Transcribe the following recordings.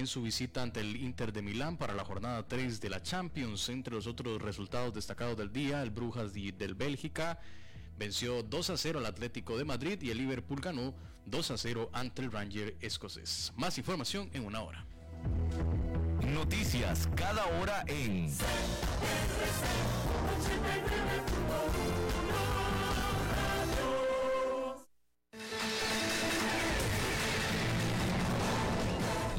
en su visita ante el Inter de Milán para la jornada 3 de la Champions. Entre los otros resultados destacados del día, el Brujas del Bélgica venció 2 a 0 al Atlético de Madrid y el Liverpool ganó 2 a 0 ante el Ranger escocés. Más información en una hora. Noticias cada hora en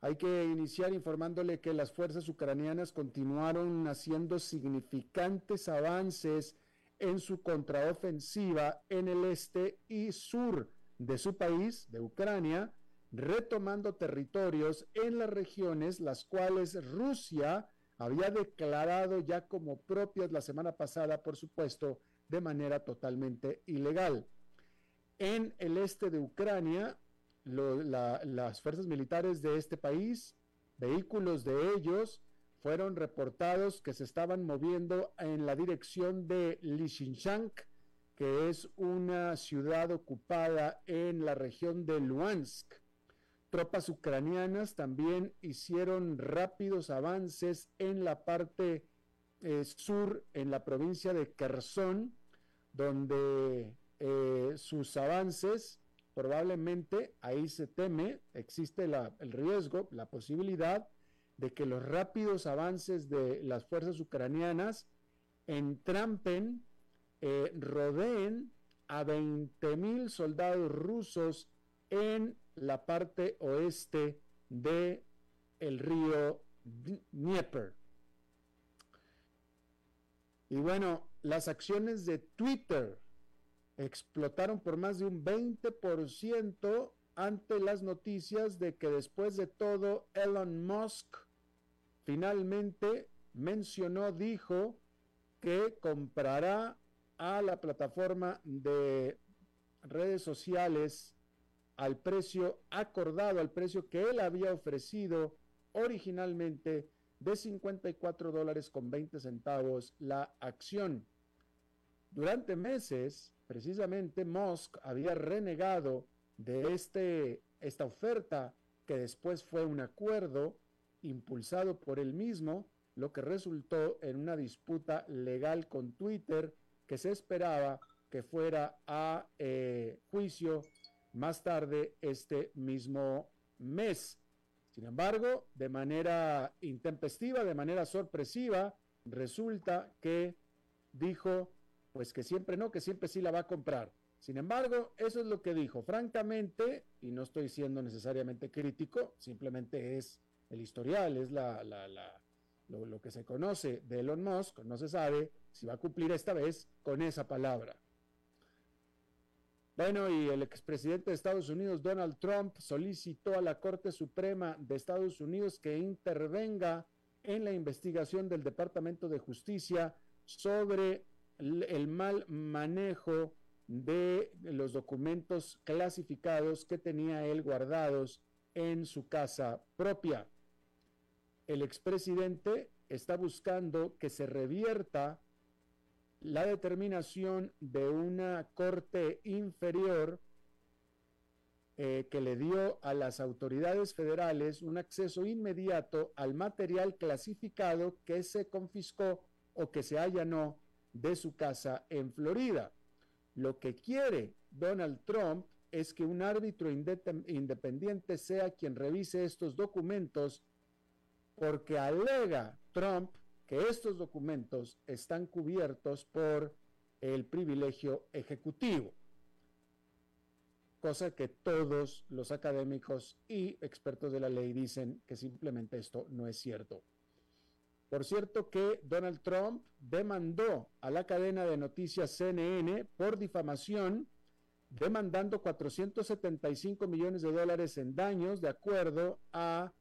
Hay que iniciar informándole que las fuerzas ucranianas continuaron haciendo significantes avances en su contraofensiva en el este y sur de su país, de Ucrania, retomando territorios en las regiones las cuales Rusia había declarado ya como propias la semana pasada, por supuesto, de manera totalmente ilegal. En el este de Ucrania, las fuerzas militares de este país, vehículos de ellos, fueron reportados que se estaban moviendo en la dirección de Lysychansk, que es una ciudad ocupada en la región de Luhansk. Tropas ucranianas también hicieron rápidos avances en la parte eh, sur, en la provincia de Kherson, donde eh, sus avances probablemente ahí se teme, existe el riesgo, la posibilidad de que los rápidos avances de las fuerzas ucranianas entrampen, eh, rodeen a 20 mil soldados rusos en la parte oeste de el río Dnieper. Y bueno, las acciones de Twitter explotaron por más de un 20% ante las noticias de que después de todo Elon Musk finalmente mencionó, dijo que comprará a la plataforma de redes sociales al precio acordado, al precio que él había ofrecido originalmente de 54 dólares con 20 centavos la acción. Durante meses, precisamente Musk había renegado de este, esta oferta que después fue un acuerdo impulsado por él mismo, lo que resultó en una disputa legal con Twitter que se esperaba que fuera a eh, juicio más tarde este mismo mes. Sin embargo, de manera intempestiva, de manera sorpresiva, resulta que dijo, pues que siempre no, que siempre sí la va a comprar. Sin embargo, eso es lo que dijo. Francamente, y no estoy siendo necesariamente crítico, simplemente es el historial, es la, lo, lo, que se conoce de Elon Musk, no se sabe si va a cumplir esta vez con esa palabra. Bueno, y el expresidente de Estados Unidos, Donald Trump, solicitó a la Corte Suprema de Estados Unidos que intervenga en la investigación del Departamento de Justicia sobre el mal manejo de los documentos clasificados que tenía él guardados en su casa propia. El expresidente está buscando que se revierta la determinación de una corte inferior eh, que le dio a las autoridades federales un acceso inmediato al material clasificado que se confiscó o que se allanó de su casa en Florida. Lo que quiere Donald Trump es que un árbitro independiente sea quien revise estos documentos porque alega Trump que estos documentos están cubiertos por el privilegio ejecutivo, cosa que todos los académicos y expertos de la ley dicen que simplemente esto no es cierto. Por cierto que Donald Trump demandó a la cadena de noticias CNN por difamación, demandando 475 millones de dólares en daños de acuerdo a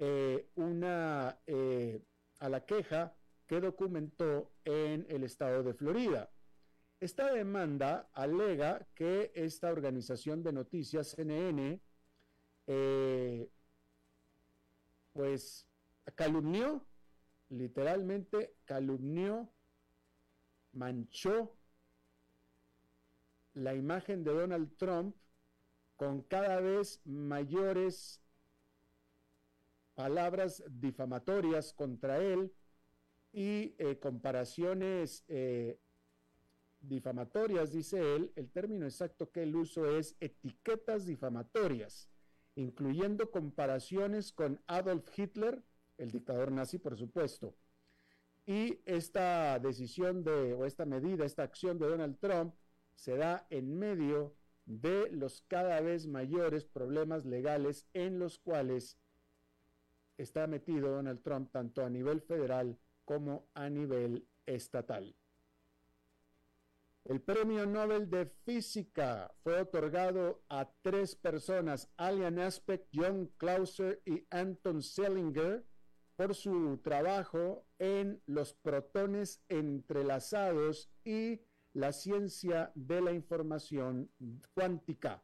eh, una eh, a la queja que documentó en el estado de Florida. Esta demanda alega que esta organización de noticias CNN eh, pues calumnió literalmente calumnió, manchó la imagen de Donald Trump con cada vez mayores palabras difamatorias contra él y eh, comparaciones eh, difamatorias, dice él, el término exacto que él uso es etiquetas difamatorias, incluyendo comparaciones con Adolf Hitler, el dictador nazi, por supuesto. Y esta decisión de, o esta medida, esta acción de Donald Trump se da en medio de los cada vez mayores problemas legales en los cuales está metido Donald Trump tanto a nivel federal como a nivel estatal. El premio Nobel de Física fue otorgado a tres personas, Alian Aspect, John Clauser y Anton Selinger, por su trabajo en los protones entrelazados y la ciencia de la información cuántica.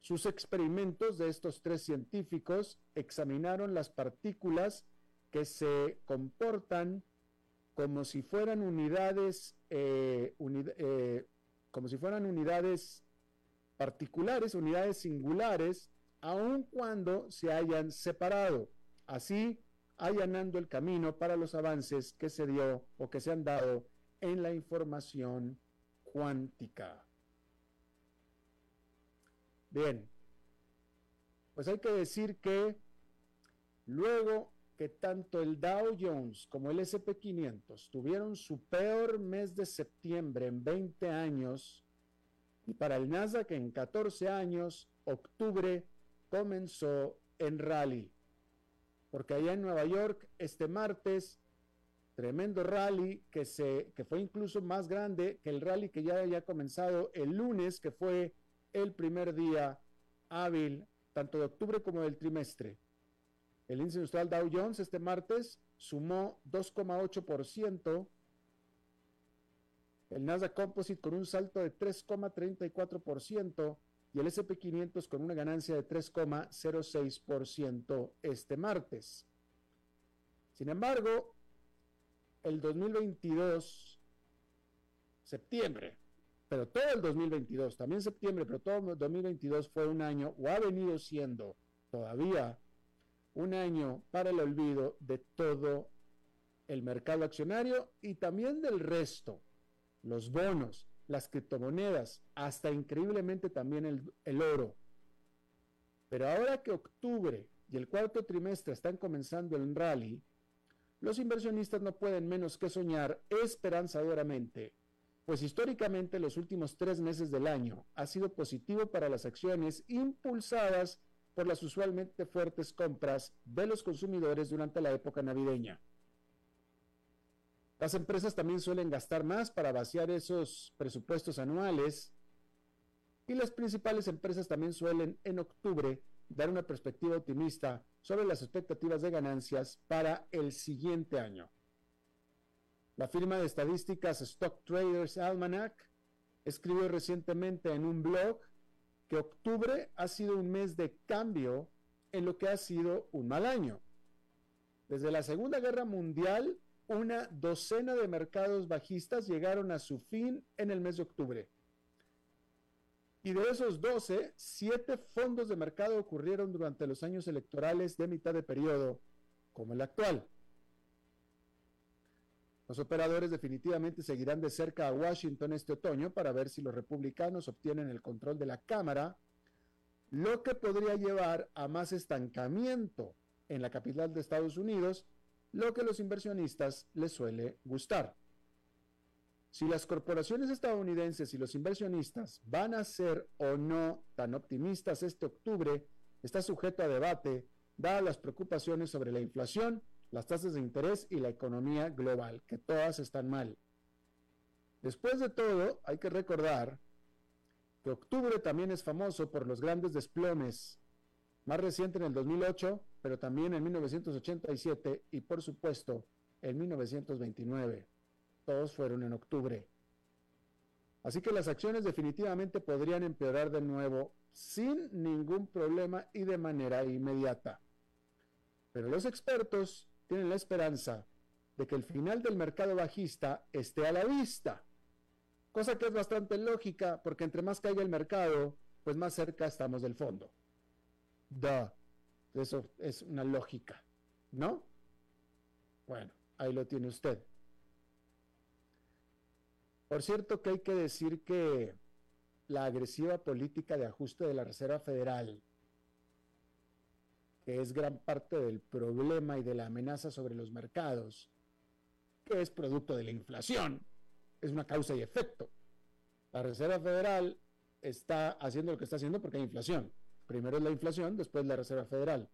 Sus experimentos de estos tres científicos examinaron las partículas que se comportan como si fueran unidades, eh, eh, como si fueran unidades particulares, unidades singulares, aun cuando se hayan separado. Así, allanando el camino para los avances que se dio o que se han dado en la información cuántica. Bien, pues hay que decir que luego que tanto el Dow Jones como el SP500 tuvieron su peor mes de septiembre en 20 años, y para el Nasdaq en 14 años, octubre comenzó en rally porque allá en Nueva York este martes, tremendo rally que, se, que fue incluso más grande que el rally que ya había comenzado el lunes, que fue el primer día hábil, tanto de octubre como del trimestre. El índice industrial Dow Jones este martes sumó 2,8%, el Nasdaq Composite con un salto de 3,34%, y el SP500 con una ganancia de 3,06% este martes. Sin embargo, el 2022, septiembre, pero todo el 2022, también septiembre, pero todo el 2022 fue un año, o ha venido siendo todavía un año para el olvido de todo el mercado accionario y también del resto, los bonos, las criptomonedas, hasta increíblemente también el, oro. Pero ahora que octubre y el cuarto trimestre están comenzando el rally, los inversionistas no pueden menos que soñar esperanzadoramente, pues históricamente los últimos tres meses del año ha sido positivo para las acciones impulsadas por las usualmente fuertes compras de los consumidores durante la época navideña. Las empresas también suelen gastar más para vaciar esos presupuestos anuales y las principales empresas también suelen en octubre dar una perspectiva optimista sobre las expectativas de ganancias para el siguiente año. La firma de estadísticas Stock Traders Almanac escribió recientemente en un blog que octubre ha sido un mes de cambio en lo que ha sido un mal año. Desde la Segunda Guerra Mundial, una docena de mercados bajistas llegaron a su fin en el mes de octubre. Y de esos 12, 7 fondos de mercado ocurrieron durante los años electorales de mitad de periodo, como el actual. Los operadores definitivamente seguirán de cerca a Washington este otoño para ver si los republicanos obtienen el control de la Cámara, lo que podría llevar a más estancamiento en la capital de Estados Unidos lo que los inversionistas les suele gustar. Si las corporaciones estadounidenses y los inversionistas van a ser o no tan optimistas este octubre, está sujeto a debate, dadas las preocupaciones sobre la inflación, las tasas de interés y la economía global, que todas están mal. Después de todo, hay que recordar que octubre también es famoso por los grandes desplomes más reciente en el 2008, pero también en 1987 y por supuesto en 1929. Todos fueron en octubre. Así que las acciones definitivamente podrían empeorar de nuevo sin ningún problema y de manera inmediata. Pero los expertos tienen la esperanza de que el final del mercado bajista esté a la vista, cosa que es bastante lógica porque entre más caiga el mercado, pues más cerca estamos del fondo. Da. Eso es una lógica, ¿no? Bueno, ahí lo tiene usted. Por cierto que hay que decir que la agresiva política de ajuste de la Reserva Federal, que es gran parte del problema y de la amenaza sobre los mercados, que es producto de la inflación, es una causa y efecto. La Reserva Federal está haciendo lo que está haciendo porque hay inflación. Primero es la inflación, después la Reserva Federal.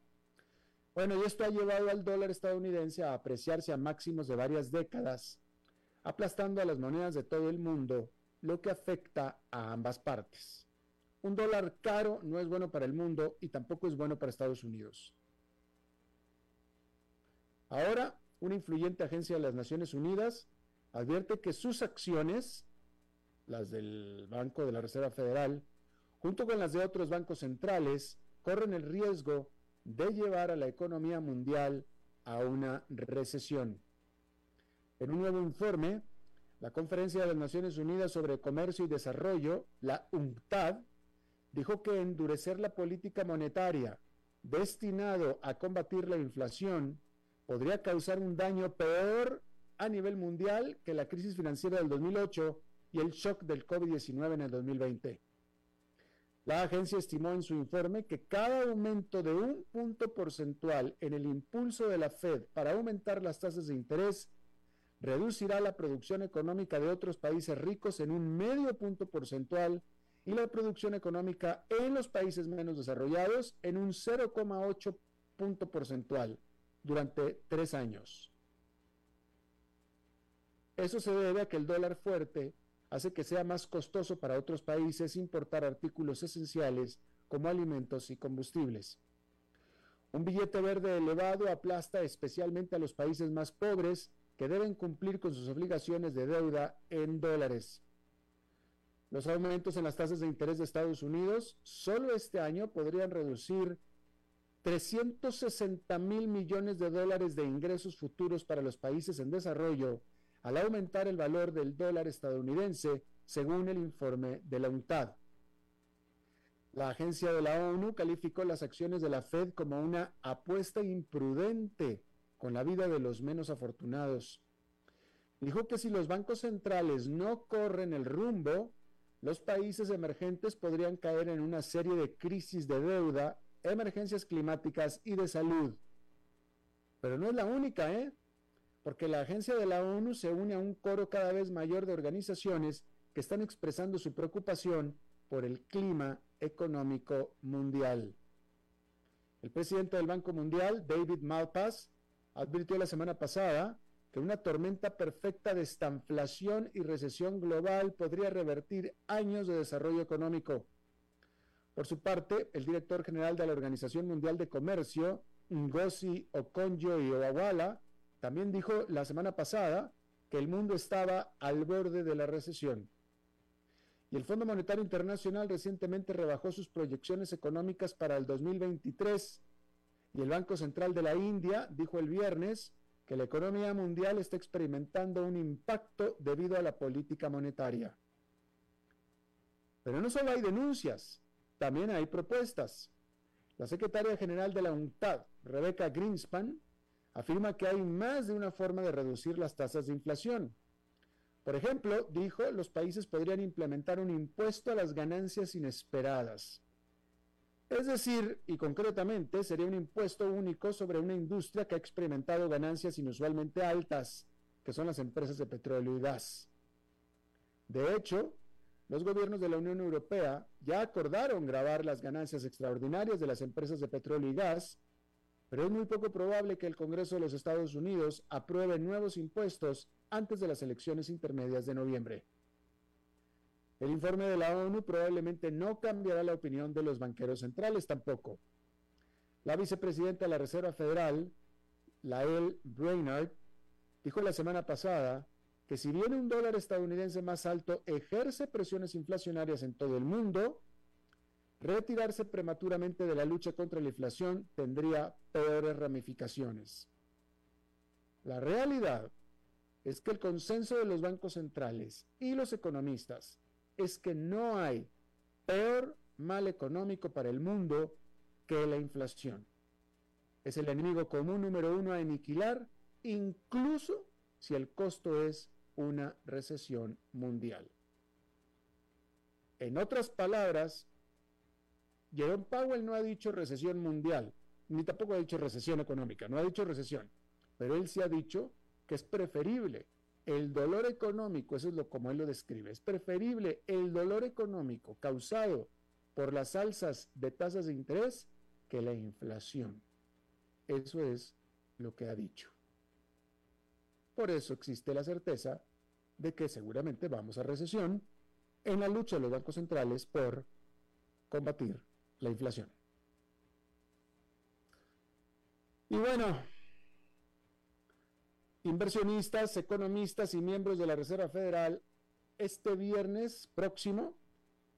Bueno, y esto ha llevado al dólar estadounidense a apreciarse a máximos de varias décadas, aplastando a las monedas de todo el mundo, lo que afecta a ambas partes. Un dólar caro no es bueno para el mundo y tampoco es bueno para Estados Unidos. Ahora, una influyente agencia de las Naciones Unidas advierte que sus acciones, las del Banco de la Reserva Federal, junto con las de otros bancos centrales, corren el riesgo de llevar a la economía mundial a una recesión. En un nuevo informe, la Conferencia de las Naciones Unidas sobre Comercio y Desarrollo, la UNCTAD, dijo que endurecer la política monetaria destinado a combatir la inflación podría causar un daño peor a nivel mundial que la crisis financiera del 2008 y el shock del COVID-19 en el 2020. La agencia estimó en su informe que cada aumento de un punto porcentual en el impulso de la Fed para aumentar las tasas de interés reducirá la producción económica de otros países ricos en un medio punto porcentual y la producción económica en los países menos desarrollados en un 0,8 punto porcentual durante tres años. Eso se debe a que el dólar fuerte hace que sea más costoso para otros países importar artículos esenciales como alimentos y combustibles. Un billete verde elevado aplasta especialmente a los países más pobres que deben cumplir con sus obligaciones de deuda en dólares. Los aumentos en las tasas de interés de Estados Unidos solo este año podrían reducir 360 mil millones de dólares de ingresos futuros para los países en desarrollo al aumentar el valor del dólar estadounidense, según el informe de la UNTAD. La agencia de la ONU calificó las acciones de la Fed como una apuesta imprudente con la vida de los menos afortunados. Dijo que si los bancos centrales no corren el rumbo, los países emergentes podrían caer en una serie de crisis de deuda emergencias climáticas y de salud. Pero no es la única, ¿eh? Porque la agencia de la ONU se une a un coro cada vez mayor de organizaciones que están expresando su preocupación por el clima económico mundial. El presidente del Banco Mundial, David Malpass, advirtió la semana pasada que una tormenta perfecta de estanflación y recesión global podría revertir años de desarrollo económico. Por su parte, el director general de la Organización Mundial de Comercio, Ngozi Okonjo-Iweala, también dijo la semana pasada que el mundo estaba al borde de la recesión. Y el Fondo Monetario Internacional recientemente rebajó sus proyecciones económicas para el 2023. Y el Banco Central de la India dijo el viernes que la economía mundial está experimentando un impacto debido a la política monetaria. Pero no solo hay denuncias, también hay propuestas. La secretaria general de la UNCTAD, Rebecca Greenspan, afirma que hay más de una forma de reducir las tasas de inflación. Por ejemplo, dijo, los países podrían implementar un impuesto a las ganancias inesperadas. Es decir, y concretamente, sería un impuesto único sobre una industria que ha experimentado ganancias inusualmente altas, que son las empresas de petróleo y gas. De hecho, los gobiernos de la Unión Europea ya acordaron grabar las ganancias extraordinarias de las empresas de petróleo y gas, pero es muy poco probable que el Congreso de los Estados Unidos apruebe nuevos impuestos antes de las elecciones intermedias de noviembre. El informe de la ONU probablemente no cambiará la opinión de los banqueros centrales tampoco. La vicepresidenta de la Reserva Federal, Lael Brainard, dijo la semana pasada que si bien un dólar estadounidense más alto ejerce presiones inflacionarias en todo el mundo, retirarse prematuramente de la lucha contra la inflación tendría peores ramificaciones. La realidad es que el consenso de los bancos centrales y los economistas es que no hay peor mal económico para el mundo que la inflación. Es el enemigo común número uno a aniquilar, incluso si el costo es una recesión mundial. En otras palabras, Jerome Powell no ha dicho recesión mundial, ni tampoco ha dicho recesión económica, no ha dicho recesión, pero él sí ha dicho que es preferible el dolor económico, eso es lo como él lo describe, es preferible el dolor económico causado por las alzas de tasas de interés que la inflación. Eso es lo que ha dicho. Por eso existe la certeza de que seguramente vamos a recesión en la lucha de los bancos centrales por combatir la inflación. Y bueno, Inversionistas, economistas y miembros de la Reserva Federal este viernes próximo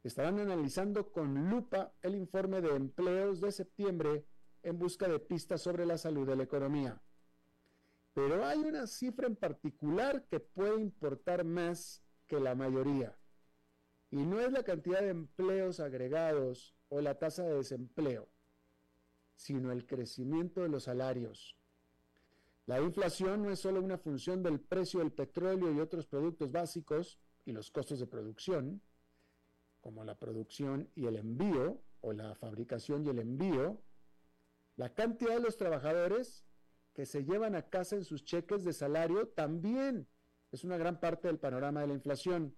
estarán analizando con lupa el informe de empleos de septiembre en busca de pistas sobre la salud de la economía. Pero hay una cifra en particular que puede importar más que la mayoría. Y no es la cantidad de empleos agregados o la tasa de desempleo, sino el crecimiento de los salarios. La inflación no es solo una función del precio del petróleo y otros productos básicos y los costos de producción, como la producción y el envío, o la fabricación y el envío, la cantidad de los trabajadores que se llevan a casa en sus cheques de salario también es una gran parte del panorama de la inflación.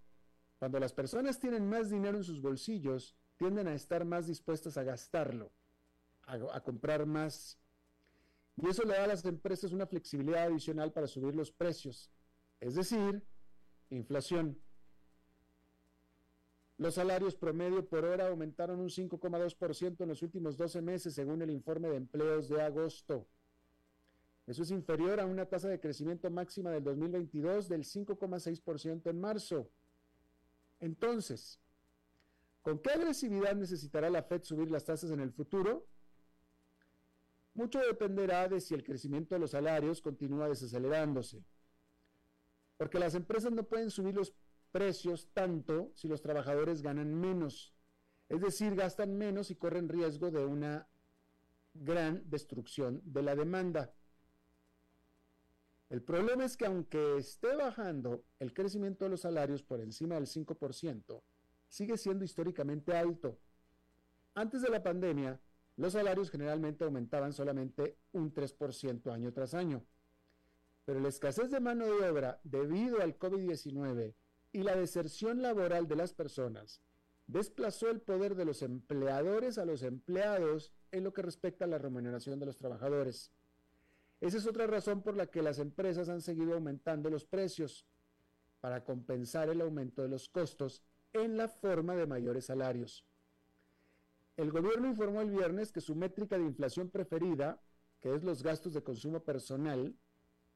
Cuando las personas tienen más dinero en sus bolsillos, tienden a estar más dispuestas a gastarlo, a, comprar más y eso le da a las empresas una flexibilidad adicional para subir los precios, es decir, inflación. Los salarios promedio por hora aumentaron un 5,2% en los últimos 12 meses, según el informe de empleos de agosto. Eso es inferior a una tasa de crecimiento máxima del 2022 del 5,6% en marzo. Entonces, ¿con qué agresividad necesitará la Fed subir las tasas en el futuro? Mucho dependerá de si el crecimiento de los salarios continúa desacelerándose. Porque las empresas no pueden subir los precios tanto si los trabajadores ganan menos. Es decir, gastan menos y corren riesgo de una gran destrucción de la demanda. El problema es que aunque esté bajando el crecimiento de los salarios por encima del 5%, sigue siendo históricamente alto. Antes de la pandemia, los salarios generalmente aumentaban solamente un 3% año tras año. Pero la escasez de mano de obra debido al COVID-19 y la deserción laboral de las personas desplazó el poder de los empleadores a los empleados en lo que respecta a la remuneración de los trabajadores. Esa es otra razón por la que las empresas han seguido aumentando los precios para compensar el aumento de los costos en la forma de mayores salarios. El gobierno informó el viernes que su métrica de inflación preferida, que es los gastos de consumo personal,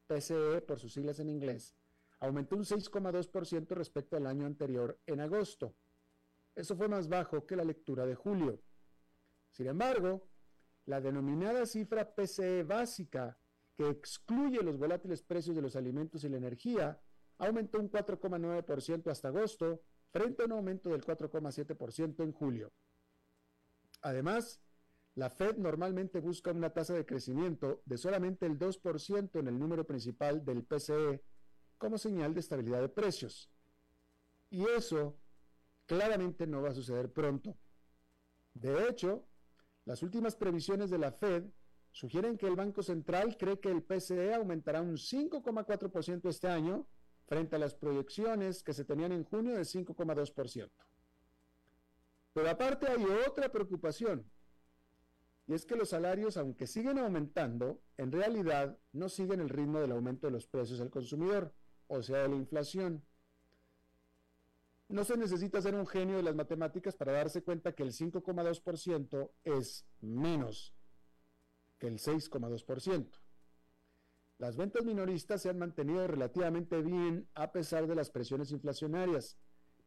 PCE por sus siglas en inglés, aumentó un 6,2% respecto al año anterior en agosto. Eso fue más bajo que la lectura de julio. Sin embargo, la denominada cifra PCE básica, que excluye los volátiles precios de los alimentos y la energía, aumentó un 4,9% hasta agosto, frente a un aumento del 4,7% en julio. Además, la Fed normalmente busca una tasa de crecimiento de solamente el 2% en el número principal del PCE como señal de estabilidad de precios. Y eso claramente no va a suceder pronto. De hecho, las últimas previsiones de la Fed sugieren que el Banco Central cree que el PCE aumentará un 5,4% este año frente a las proyecciones que se tenían en junio de 5,2%. Pero aparte hay otra preocupación y es que los salarios, aunque siguen aumentando, en realidad no siguen el ritmo del aumento de los precios al consumidor, o sea, de la inflación. No se necesita ser un genio de las matemáticas para darse cuenta que el 5,2% es menos que el 6,2%. Las ventas minoristas se han mantenido relativamente bien a pesar de las presiones inflacionarias,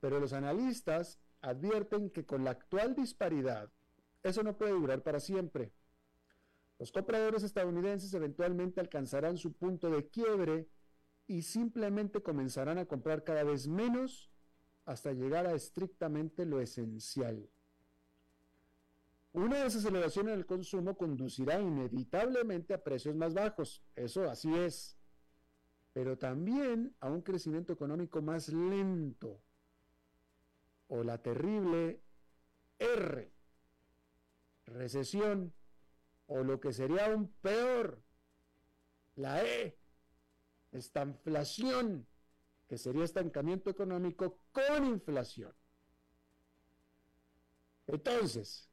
pero los analistas advierten que con la actual disparidad eso no puede durar para siempre. Los compradores estadounidenses eventualmente alcanzarán su punto de quiebre y simplemente comenzarán a comprar cada vez menos hasta llegar a estrictamente lo esencial. Una desaceleración en el consumo conducirá inevitablemente a precios más bajos, eso así es, pero también a un crecimiento económico más lento. O la terrible R recesión. O lo que sería aún peor, la E, esta inflación, que sería estancamiento económico con inflación. Entonces,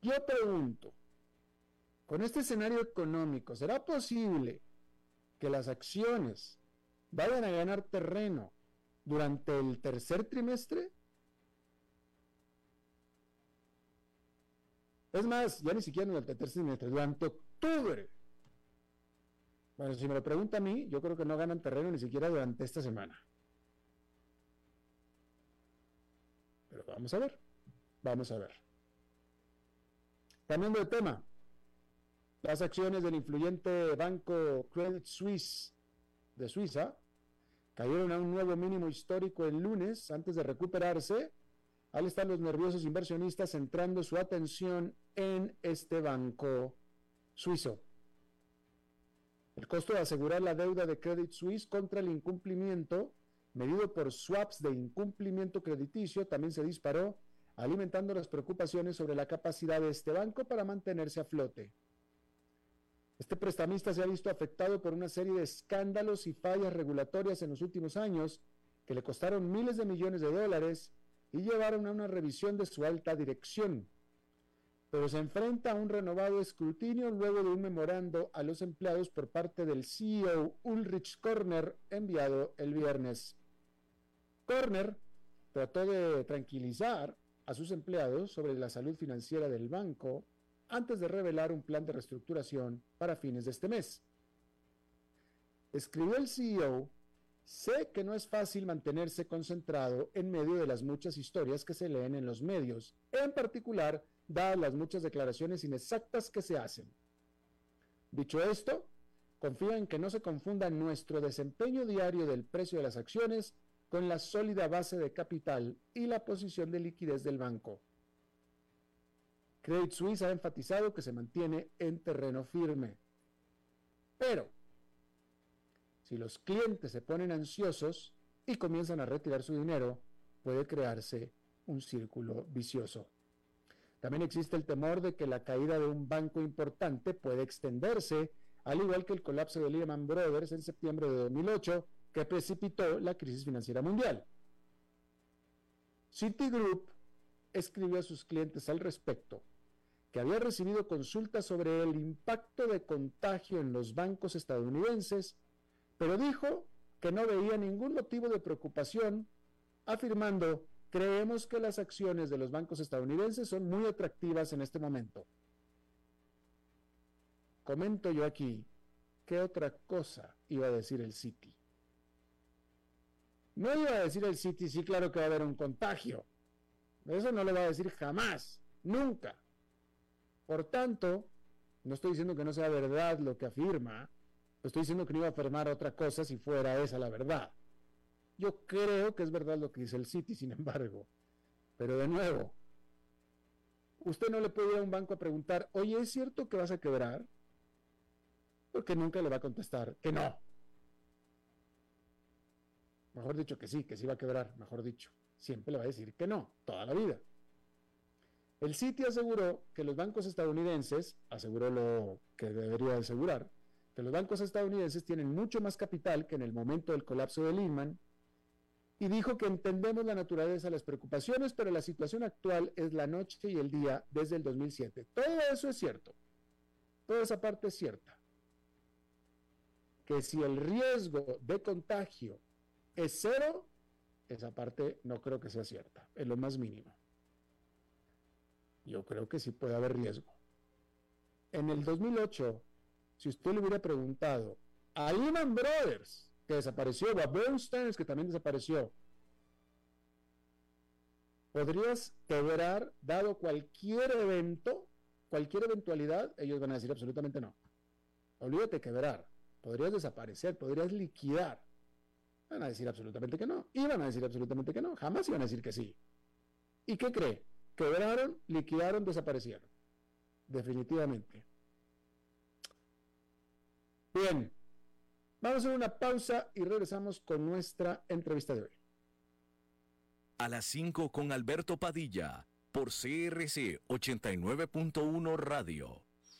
yo pregunto, con este escenario económico, ¿será posible que las acciones vayan a ganar terreno durante el tercer trimestre? Es más, ya ni siquiera durante el tercer trimestre, durante octubre. Bueno, si me lo pregunta a mí, yo creo que no ganan terreno ni siquiera durante esta semana. Pero vamos a ver, vamos a ver. Cambiando de tema, las acciones del influyente banco Credit Suisse de Suiza cayeron a un nuevo mínimo histórico el lunes antes de recuperarse al estar los nerviosos inversionistas centrando su atención en este banco suizo. El costo de asegurar la deuda de Credit Suisse contra el incumplimiento, medido por swaps de incumplimiento crediticio, también se disparó, alimentando las preocupaciones sobre la capacidad de este banco para mantenerse a flote. Este prestamista se ha visto afectado por una serie de escándalos y fallas regulatorias en los últimos años que le costaron miles de millones de dólares y llevaron a una revisión de su alta dirección. Pero se enfrenta a un renovado escrutinio luego de un memorando a los empleados por parte del CEO Ulrich Korner enviado el viernes. Korner trató de tranquilizar a sus empleados sobre la salud financiera del banco antes de revelar un plan de reestructuración para fines de este mes. Escribió el CEO Sé que no es fácil mantenerse concentrado en medio de las muchas historias que se leen en los medios, en particular dadas las muchas declaraciones inexactas que se hacen. Dicho esto, confío en que no se confunda nuestro desempeño diario del precio de las acciones con la sólida base de capital y la posición de liquidez del banco. Credit Suisse ha enfatizado que se mantiene en terreno firme. Pero, si los clientes se ponen ansiosos y comienzan a retirar su dinero, puede crearse un círculo vicioso. También existe el temor de que la caída de un banco importante puede extenderse, al igual que el colapso de Lehman Brothers en septiembre de 2008, que precipitó la crisis financiera mundial. Citigroup escribió a sus clientes al respecto que había recibido consultas sobre el impacto de contagio en los bancos estadounidenses, pero dijo que no veía ningún motivo de preocupación, afirmando, creemos que las acciones de los bancos estadounidenses son muy atractivas en este momento. Comento yo aquí, ¿qué otra cosa iba a decir el Citi? No iba a decir el Citi, sí, claro que va a haber un contagio. Eso no lo va a decir jamás, nunca. Por tanto, no estoy diciendo que no sea verdad lo que afirma, estoy diciendo que no iba a afirmar otra cosa si fuera esa la verdad. Yo creo que es verdad lo que dice el Citi, sin embargo. Pero de nuevo, usted no le puede ir a un banco a preguntar, oye, ¿es cierto que vas a quebrar? Porque nunca le va a contestar que no. Mejor dicho que sí, que sí va a quebrar, mejor dicho. Siempre le va a decir que no, toda la vida. El Citi aseguró que los bancos estadounidenses, aseguró lo que debería asegurar, que los bancos estadounidenses tienen mucho más capital que en el momento del colapso de Lehman y dijo que entendemos la naturaleza de las preocupaciones, pero la situación actual es la noche y el día desde el 2007. Todo eso es cierto. Toda esa parte es cierta. Que si el riesgo de contagio es cero, esa parte no creo que sea cierta, es lo más mínimo. Yo creo que sí puede haber riesgo. En el 2008, si usted le hubiera preguntado a Lehman Brothers, que desapareció, o a Bernstein, que también desapareció, ¿podrías quebrar dado cualquier evento, cualquier eventualidad? Ellos van a decir absolutamente no. Olvídate quebrar. Podrías desaparecer, podrías liquidar. Van a decir absolutamente que no. Y van a decir absolutamente que no. Jamás iban a decir que sí. ¿Y qué cree? quebraron, liquidaron, desaparecieron. Definitivamente. Bien, vamos a hacer una pausa y regresamos con nuestra entrevista de hoy. A las 5 con Alberto Padilla, por CRC 89.1 Radio.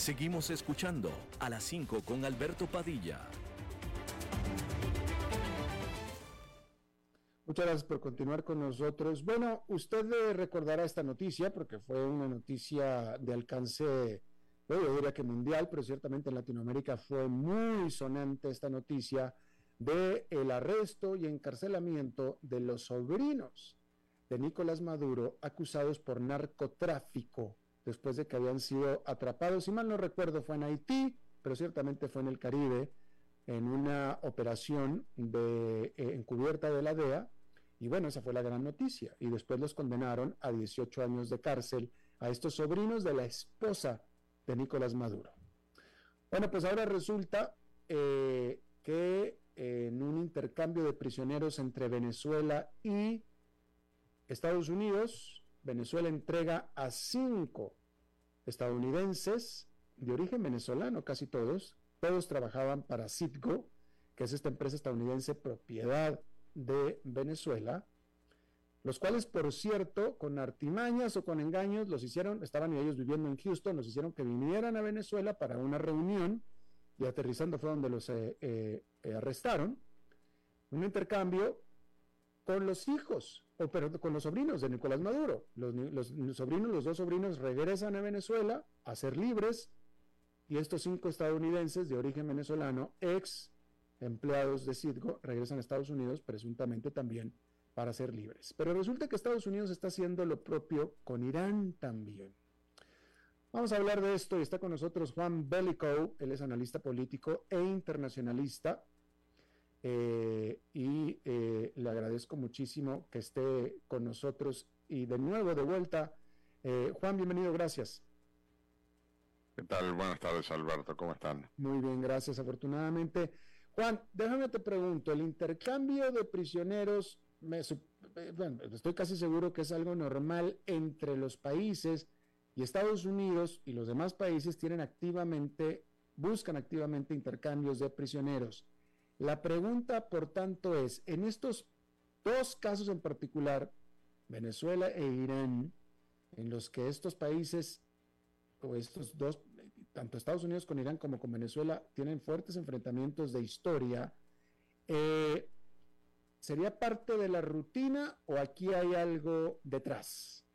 Seguimos escuchando a las 5 con Alberto Padilla. Muchas gracias por continuar con nosotros. Bueno, usted recordará esta noticia porque fue una noticia de alcance, yo diría que mundial, pero ciertamente en Latinoamérica fue muy sonante esta noticia de el arresto y encarcelamiento de los sobrinos de Nicolás Maduro acusados por narcotráfico después de que habían sido atrapados, si mal no recuerdo fue en Haití, pero ciertamente fue en el Caribe, en una operación de, eh, encubierta de la DEA, y bueno, esa fue la gran noticia, y después los condenaron a 18 años de cárcel a estos sobrinos de la esposa de Nicolás Maduro. Bueno, pues ahora resulta eh, que en un intercambio de prisioneros entre Venezuela y Estados Unidos, Venezuela entrega a cinco estadounidenses de origen venezolano, casi todos, todos trabajaban para Citgo, que es esta empresa estadounidense propiedad de Venezuela, los cuales, por cierto, con artimañas o con engaños, los hicieron, estaban ellos viviendo en Houston, los hicieron que vinieran a Venezuela para una reunión y aterrizando fue donde los eh, eh, eh, arrestaron. Un intercambio con los hijos, o pero con los sobrinos de Nicolás Maduro. Los, los, sobrinos, los dos sobrinos regresan a Venezuela a ser libres y estos cinco estadounidenses de origen venezolano, ex empleados de Citgo, regresan a Estados Unidos presuntamente también para ser libres. Pero resulta que Estados Unidos está haciendo lo propio con Irán también. Vamos a hablar de esto y está con nosotros Juan Bellico, él es analista político e internacionalista. Eh, y eh, le agradezco muchísimo que esté con nosotros y de nuevo de vuelta. Eh, Juan, bienvenido, gracias. ¿Qué tal? Buenas tardes, Alberto, ¿cómo están? Muy bien, gracias, afortunadamente. Juan, déjame te pregunto, el intercambio de prisioneros eh, bueno, estoy casi seguro que es algo normal entre los países y Estados Unidos y los demás países tienen activamente, buscan activamente intercambios de prisioneros. La pregunta, por tanto, es, en estos dos casos en particular, Venezuela e Irán, en los que estos países, o estos dos, tanto Estados Unidos con Irán como con Venezuela, tienen fuertes enfrentamientos de historia, eh, ¿Sería parte de la rutina o aquí hay algo detrás?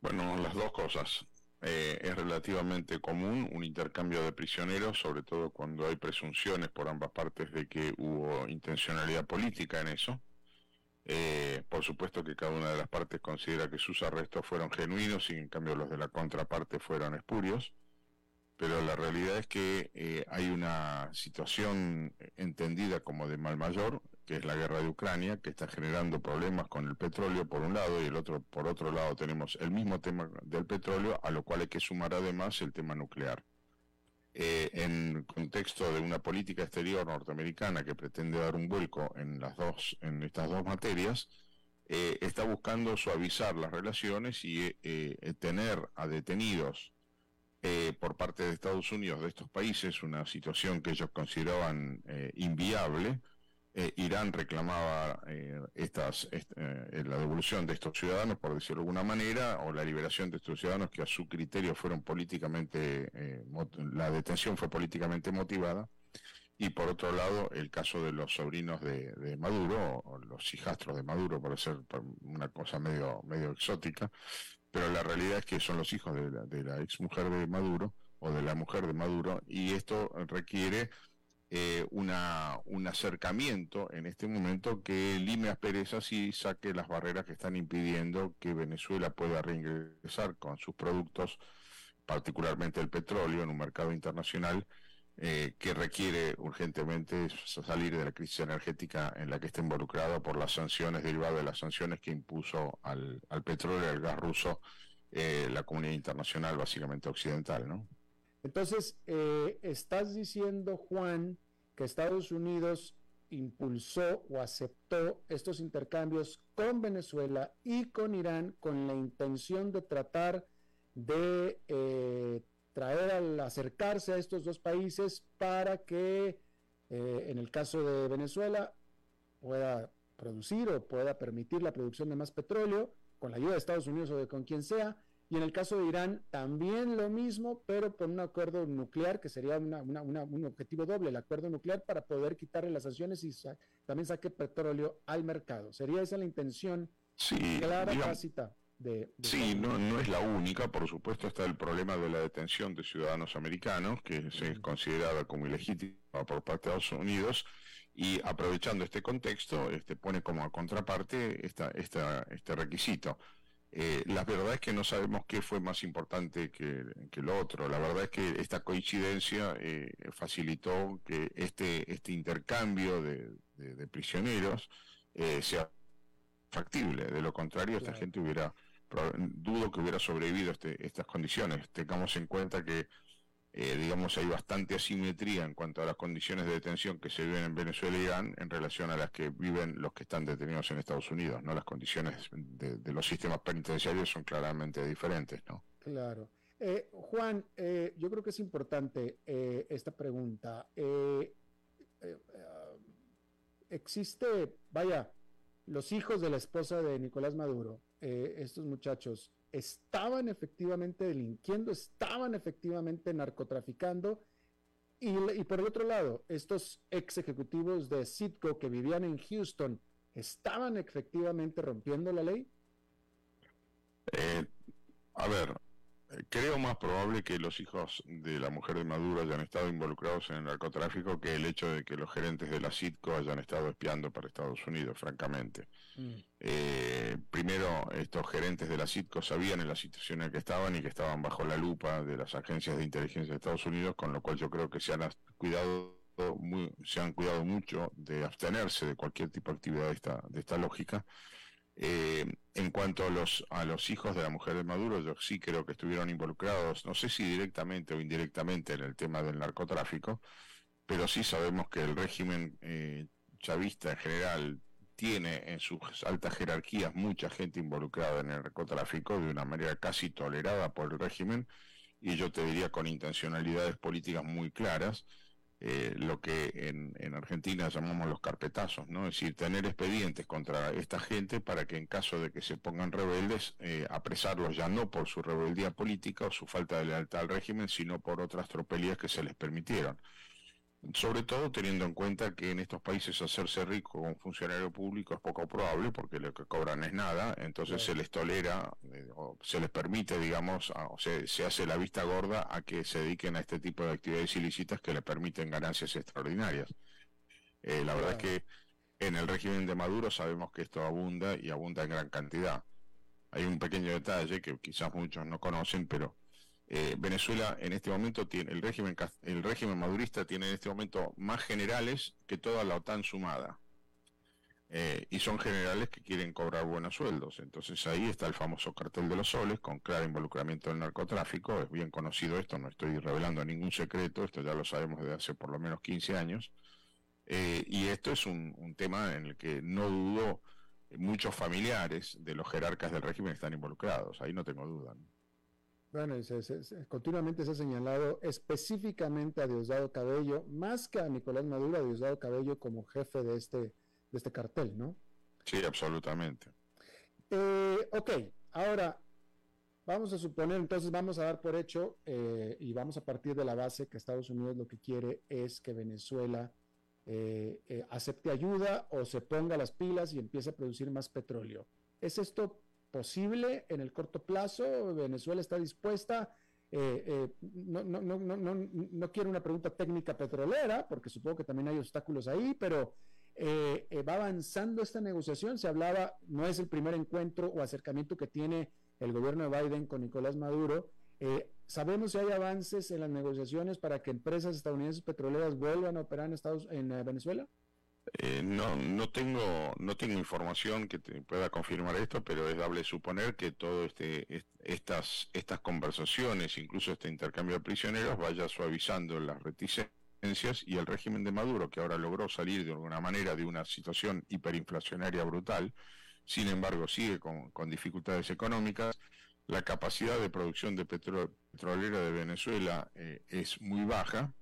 Bueno, las dos cosas. Eh, es relativamente común un intercambio de prisioneros, sobre todo cuando hay presunciones por ambas partes de que hubo intencionalidad política en eso. Eh, por supuesto que cada una de las partes considera que sus arrestos fueron genuinos y en cambio los de la contraparte fueron espurios pero la realidad es que eh, hay una situación entendida como de mal mayor, que es la guerra de Ucrania, que está generando problemas con el petróleo por un lado y el otro por otro lado tenemos el mismo tema del petróleo, a lo cual hay que sumar además el tema nuclear. Eh, en contexto de una política exterior norteamericana que pretende dar un vuelco en las dos en estas dos materias, eh, está buscando suavizar las relaciones y tener a detenidos eh, por parte de Estados Unidos de estos países, una situación que ellos consideraban eh, inviable. Eh, Irán reclamaba estas, la devolución de estos ciudadanos, por decirlo de alguna manera, o la liberación de estos ciudadanos que a su criterio fueron políticamente, la detención fue políticamente motivada. Y por otro lado, el caso de los sobrinos de, Maduro, o los hijastros de Maduro, por ser una cosa medio, medio exótica, pero la realidad es que son los hijos de la, de la ex mujer de Maduro o de la mujer de Maduro y esto requiere eh, una, un acercamiento en este momento que lime asperezas y saque las barreras que están impidiendo que Venezuela pueda reingresar con sus productos, particularmente el petróleo, en un mercado internacional eh, que requiere urgentemente salir de la crisis energética en la que está involucrado por las sanciones derivadas de las sanciones que impuso al, petróleo y al gas ruso eh, la comunidad internacional, básicamente occidental, ¿no? Entonces, eh, estás diciendo, Juan, que Estados Unidos impulsó o aceptó estos intercambios con Venezuela y con Irán con la intención de tratar de traer al acercarse a estos dos países para que eh, en el caso de Venezuela pueda producir o pueda permitir la producción de más petróleo con la ayuda de Estados Unidos o de con quien sea. Y en el caso de Irán también lo mismo, pero con un acuerdo nuclear que sería un objetivo doble, el acuerdo nuclear para poder quitarle las sanciones y también saque petróleo al mercado. ¿Sería esa la intención clara, sí, no, no es la única, por supuesto está el problema de la detención de ciudadanos americanos, que se es considerada como ilegítima por parte de Estados Unidos, y aprovechando este contexto, este, pone como contraparte esta, esta, este requisito. Eh, la verdad es que no sabemos qué fue más importante que, que lo otro. La verdad es que esta coincidencia eh, facilitó que este, este intercambio de, de, prisioneros eh, sea factible. De lo contrario, esta gente hubiera dudo que hubiera sobrevivido este, estas condiciones. Tengamos en cuenta que, eh, digamos, hay bastante asimetría en cuanto a las condiciones de detención que se viven en Venezuela y Irán en relación a las que viven los que están detenidos en Estados Unidos, ¿no? Las condiciones de, los sistemas penitenciarios son claramente diferentes, ¿no? Claro. Eh, Juan, eh, yo creo que es importante eh, esta pregunta. existe, vaya, los hijos de la esposa de Nicolás Maduro, estos muchachos, estaban efectivamente delinquiendo, estaban efectivamente narcotraficando. Y, y, por el otro lado, estos ex ejecutivos de Citgo que vivían en Houston, ¿estaban efectivamente rompiendo la ley? a ver, creo más probable que los hijos de la mujer de Maduro hayan estado involucrados en el narcotráfico que el hecho de que los gerentes de la CITCO hayan estado espiando para Estados Unidos, francamente. Mm. Eh, primero, estos gerentes de la CITCO sabían en la situación en la que estaban y que estaban bajo la lupa de las agencias de inteligencia de Estados Unidos, con lo cual yo creo que se han cuidado muy, se han cuidado mucho de abstenerse de cualquier tipo de actividad de esta, de esta lógica eh, en cuanto a los, a los hijos de la mujer de Maduro, yo sí creo que estuvieron involucrados, no sé si directamente o indirectamente en el tema del narcotráfico, pero sí sabemos que el régimen eh, chavista en general tiene en sus altas jerarquías mucha gente involucrada en el narcotráfico de una manera casi tolerada por el régimen y yo te diría con intencionalidades políticas muy claras eh, lo que en, en, Argentina llamamos los carpetazos, ¿no? Es decir, tener expedientes contra esta gente para que en caso de que se pongan rebeldes, eh, apresarlos ya no por su rebeldía política o su falta de lealtad al régimen, sino por otras tropelías que se les permitieron sobre todo teniendo en cuenta que en estos países hacerse rico un funcionario público es poco probable porque lo que cobran es nada, entonces se les tolera eh, o se les permite, digamos, o se, se hace la vista gorda a que se dediquen a este tipo de actividades ilícitas que le permiten ganancias extraordinarias. Eh, la verdad es que en el régimen de Maduro sabemos que esto abunda y abunda en gran cantidad. Hay un pequeño detalle que quizás muchos no conocen, pero eh, Venezuela en este momento tiene, el régimen, el régimen madurista tiene en este momento más generales que toda la OTAN sumada. Eh, y son generales que quieren cobrar buenos sueldos. Entonces ahí está el famoso cartel de los soles, con claro involucramiento del narcotráfico. Es bien conocido esto, no estoy revelando ningún secreto, esto ya lo sabemos desde hace por lo menos 15 años. Eh, y esto es un, un, tema en el que no dudo muchos familiares de los jerarcas del régimen están involucrados, ahí no tengo duda. Bueno, continuamente se ha señalado específicamente a Diosdado Cabello, más que a Nicolás Maduro, a Diosdado Cabello como jefe de este, de este cartel, ¿no? Sí, absolutamente. Eh, ok, ahora vamos a suponer, entonces vamos a dar por hecho eh, y vamos a partir de la base que Estados Unidos lo que quiere es que Venezuela eh, acepte ayuda o se ponga las pilas y empiece a producir más petróleo. ¿Es esto posible en el corto plazo? ¿Venezuela está dispuesta? Eh, eh, no, no, no, no, no quiero una pregunta técnica petrolera, porque supongo que también hay obstáculos ahí, pero eh, va avanzando esta negociación. Se hablaba, no es el primer encuentro o acercamiento que tiene el gobierno de Biden con Nicolás Maduro. ¿Sabemos si hay avances en las negociaciones para que empresas estadounidenses petroleras vuelvan a operar en, Estados, en Venezuela? Eh, no, no tengo, no tengo información que te pueda confirmar esto, pero es dable suponer que todo este, estas, estas conversaciones, incluso este intercambio de prisioneros, vaya suavizando las reticencias y el régimen de Maduro, que ahora logró salir de alguna manera de una situación hiperinflacionaria brutal, sin embargo sigue con, con dificultades económicas. La capacidad de producción de petrolera de Venezuela eh, es muy baja,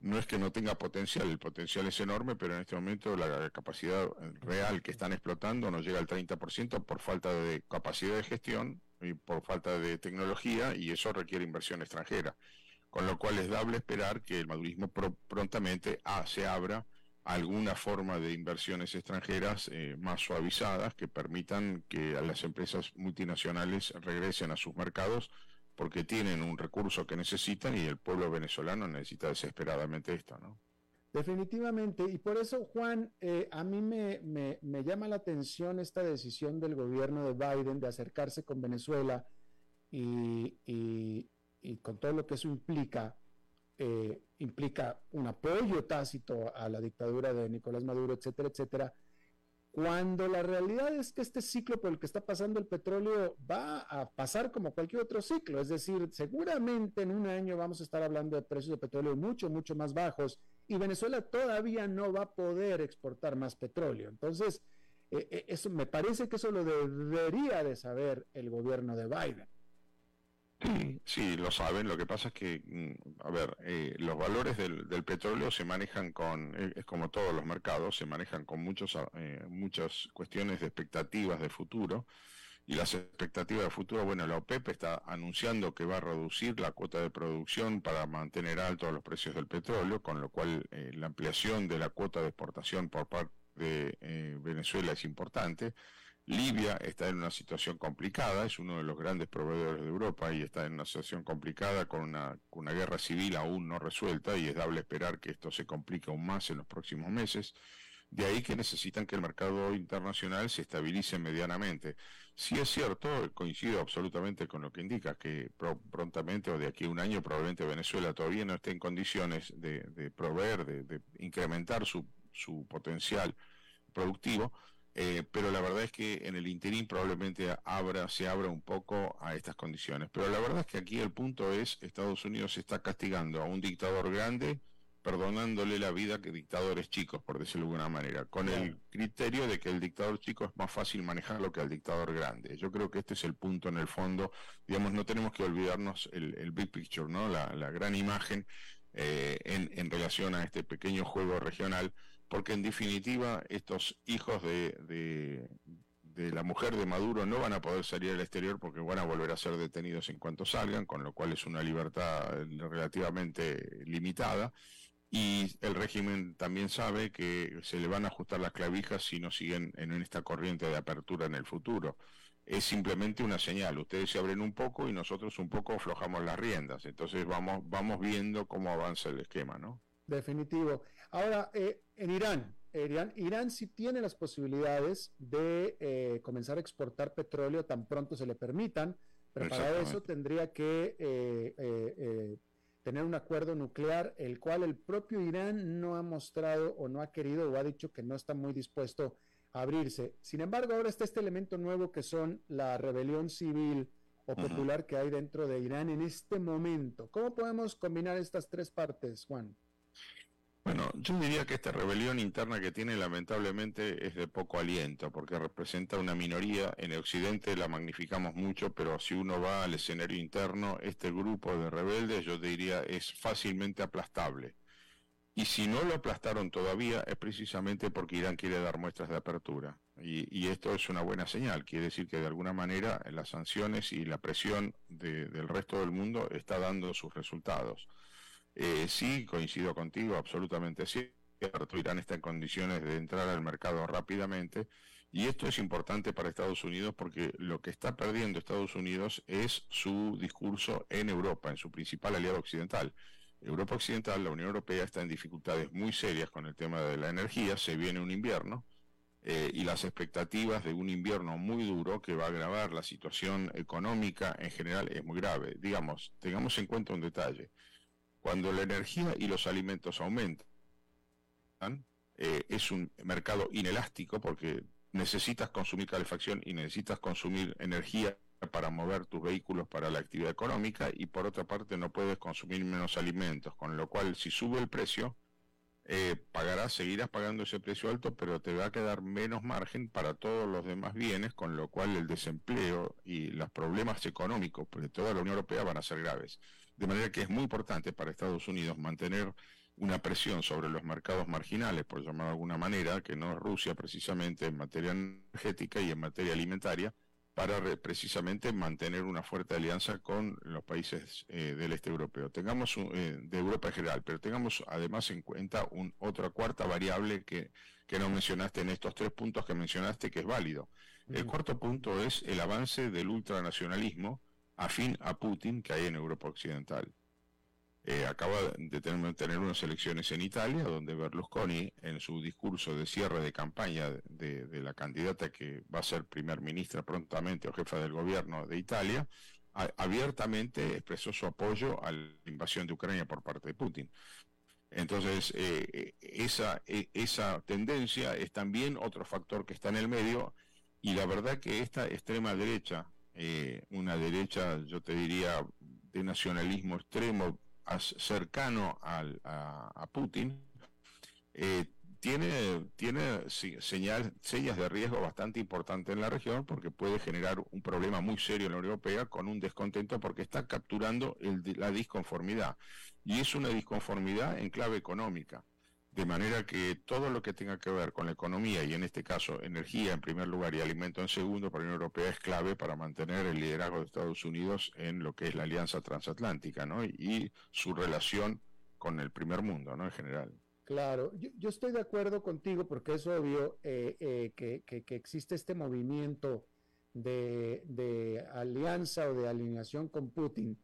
no es que no tenga potencial, el potencial es enorme, pero en este momento la capacidad real que están explotando no llega al 30% por falta de capacidad de gestión y por falta de tecnología y eso requiere inversión extranjera. Con lo cual es dable esperar que el madurismo prontamente ah, se abra alguna forma de inversiones extranjeras eh, más suavizadas que permitan que las empresas multinacionales regresen a sus mercados porque tienen un recurso que necesitan y el pueblo venezolano necesita desesperadamente esto, ¿no? Definitivamente, y por eso, Juan, eh, a mí me, me, llama la atención esta decisión del gobierno de Biden de acercarse con Venezuela y, y, con todo lo que eso implica, eh, implica un apoyo tácito a la dictadura de Nicolás Maduro, etcétera, etcétera cuando la realidad es que este ciclo por el que está pasando el petróleo va a pasar como cualquier otro ciclo, es decir, seguramente en un año vamos a estar hablando de precios de petróleo mucho, mucho más bajos y Venezuela todavía no va a poder exportar más petróleo. Entonces, eh, eh, eso me parece que eso lo debería de saber el gobierno de Biden. Sí, lo saben. Lo que pasa es que, mm, a ver, eh, los valores del, petróleo se manejan con, eh, es como todos los mercados, se manejan con muchos, eh, muchas cuestiones de expectativas de futuro. Y las expectativas de futuro, bueno, la OPEP está anunciando que va a reducir la cuota de producción para mantener altos los precios del petróleo, con lo cual la ampliación de la cuota de exportación por parte de Venezuela es importante. Libia está en una situación complicada, es uno de los grandes proveedores de Europa y está en una situación complicada con una, guerra civil aún no resuelta y es dable esperar que esto se complique aún más en los próximos meses. De ahí que necesitan que el mercado internacional se estabilice medianamente. Si es cierto, coincido absolutamente con lo que indica, que prontamente o de aquí a un año probablemente Venezuela todavía no esté en condiciones de, proveer, de, de incrementar su potencial productivo eh, pero la verdad es que en el interín probablemente abra, se abra un poco a estas condiciones. Pero la verdad es que aquí el punto es, Estados Unidos está castigando a un dictador grande, perdonándole la vida que dictadores chicos, por decirlo de alguna manera, con el criterio de que el dictador chico es más fácil manejarlo que el dictador grande. Yo creo que este es el punto en el fondo, digamos, no tenemos que olvidarnos el, big picture, ¿no? La, gran imagen eh, en, en relación a este pequeño juego regional porque en definitiva estos hijos de, la mujer de Maduro no van a poder salir al exterior porque van a volver a ser detenidos en cuanto salgan, con lo cual es una libertad relativamente limitada. Y el régimen también sabe que se le van a ajustar las clavijas si no siguen en esta corriente de apertura en el futuro. Es simplemente una señal. Ustedes se abren un poco y nosotros un poco aflojamos las riendas. Entonces vamos, vamos viendo cómo avanza el esquema, ¿no? Definitivo. Ahora, eh, en Irán, Irán, Irán sí tiene las posibilidades de eh, comenzar a exportar petróleo tan pronto se le permitan, pero para eso tendría que eh, tener un acuerdo nuclear, el cual el propio Irán no ha mostrado o no ha querido o ha dicho que no está muy dispuesto a abrirse. Sin embargo, ahora está este elemento nuevo que son la rebelión civil o popular que hay dentro de Irán en este momento. ¿Cómo podemos combinar estas tres partes, Juan? Bueno, yo diría que esta rebelión interna que tiene lamentablemente es de poco aliento, porque representa una minoría. En el Occidente la magnificamos mucho, pero si uno va al escenario interno, este grupo de rebeldes, yo diría, es fácilmente aplastable. Y si no lo aplastaron todavía, es precisamente porque Irán quiere dar muestras de apertura. Y, esto es una buena señal. Quiere decir que de alguna manera las sanciones y la presión del resto del mundo está dando sus resultados. Eh, sí, coincido contigo, absolutamente cierto. Irán está en condiciones de entrar al mercado rápidamente y esto es importante para Estados Unidos porque lo que está perdiendo Estados Unidos es su discurso en Europa, en su principal aliado occidental. Europa Occidental, la Unión Europea está en dificultades muy serias con el tema de la energía, se viene un invierno eh, y las expectativas de un invierno muy duro que va a agravar la situación económica en general es muy grave. Digamos, tengamos en cuenta un detalle cuando la energía y los alimentos aumentan, eh, es un mercado inelástico porque necesitas consumir calefacción y necesitas consumir energía para mover tus vehículos para la actividad económica y por otra parte no puedes consumir menos alimentos, con lo cual si sube el precio, eh, pagarás, seguirás pagando ese precio alto, pero te va a quedar menos margen para todos los demás bienes, con lo cual el desempleo y los problemas económicos de toda la Unión Europea van a ser graves. De manera que es muy importante para Estados Unidos mantener una presión sobre los mercados marginales, por llamar de alguna manera, que no es Rusia precisamente en materia energética y en materia alimentaria, para precisamente mantener una fuerte alianza con los países eh, del este europeo. Tengamos eh, de Europa en general, pero tengamos además en cuenta un, otra cuarta variable que, que no mencionaste en estos tres puntos que mencionaste, que es válido. El cuarto punto es el avance del ultranacionalismo, afín a Putin que hay en Europa Occidental. Eh, acaba de tener, unas elecciones en Italia, donde Berlusconi, en su discurso de cierre de campaña de, la candidata que va a ser primer ministra prontamente o jefa del gobierno de Italia, abiertamente expresó su apoyo a la invasión de Ucrania por parte de Putin. Entonces, eh, esa, e, esa tendencia es también otro factor que está en el medio y la verdad que esta extrema derecha eh, una derecha, yo te diría, de nacionalismo extremo cercano al, a, Putin, eh, tiene, tiene señal, señas de riesgo bastante importantes en la región porque puede generar un problema muy serio en la Unión Europea con un descontento porque está capturando el, la disconformidad. Y es una disconformidad en clave económica. De manera que todo lo que tenga que ver con la economía y en este caso energía en primer lugar y alimento en segundo para la Unión Europea es clave para mantener el liderazgo de Estados Unidos en lo que es la alianza transatlántica ¿no? y, su relación con el primer mundo ¿no? en general. Claro, yo, estoy de acuerdo contigo porque es obvio eh, eh, que, que, existe este movimiento de, de, alianza o de alineación con Putin.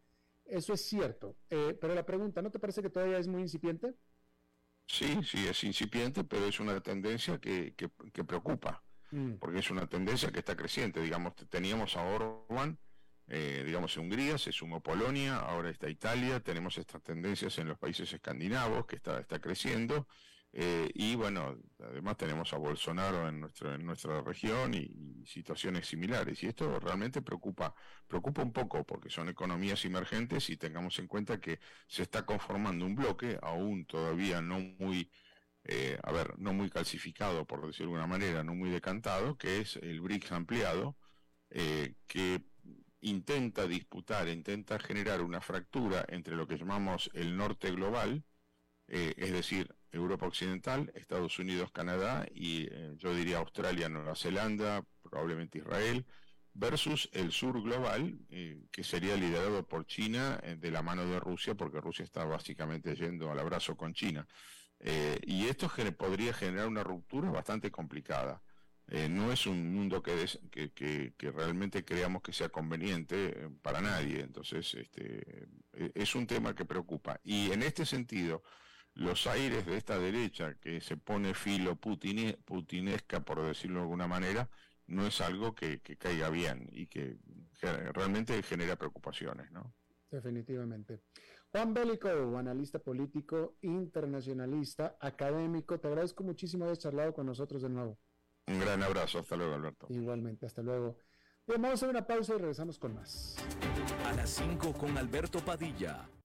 Eso es cierto, eh, pero la pregunta, ¿no te parece que todavía es muy incipiente? Sí, sí, es incipiente, pero es una tendencia que, que, preocupa, mm. porque es una tendencia que está creciente. Digamos, teníamos a Orban, eh, digamos, en Hungría, se sumó Polonia, ahora está Italia, tenemos estas tendencias en los países escandinavos que está, está creciendo, eh, y bueno, además tenemos a Bolsonaro en, nuestro, en nuestra región y, situaciones similares. Y esto realmente preocupa, preocupa un poco porque son economías emergentes y tengamos en cuenta que se está conformando un bloque aún todavía no muy, eh, a ver, no muy calcificado, por decirlo de alguna manera, no muy decantado, que es el BRICS ampliado, eh, que intenta disputar, intenta generar una fractura entre lo que llamamos el norte global, es decir, Europa Occidental, Estados Unidos, Canadá y eh, yo diría Australia, Nueva Zelanda, probablemente Israel, versus el sur global, eh, que sería liderado por China eh, de la mano de Rusia, porque Rusia está básicamente yendo al abrazo con China. y esto podría generar una ruptura bastante complicada. no es un mundo que, que, realmente creamos que sea conveniente para nadie. Entonces, este, es un tema que preocupa. Y en este sentido, los aires de esta derecha que se pone filo putinesca, por decirlo de alguna manera, no es algo que, caiga bien y que, realmente genera preocupaciones, ¿no? Definitivamente. Juan Bélico, analista político, internacionalista, académico, te agradezco muchísimo haber charlado con nosotros de nuevo. Un gran abrazo, hasta luego Alberto. Igualmente, hasta luego. Bien, vamos a hacer una pausa y regresamos con más. A las 5 con Alberto Padilla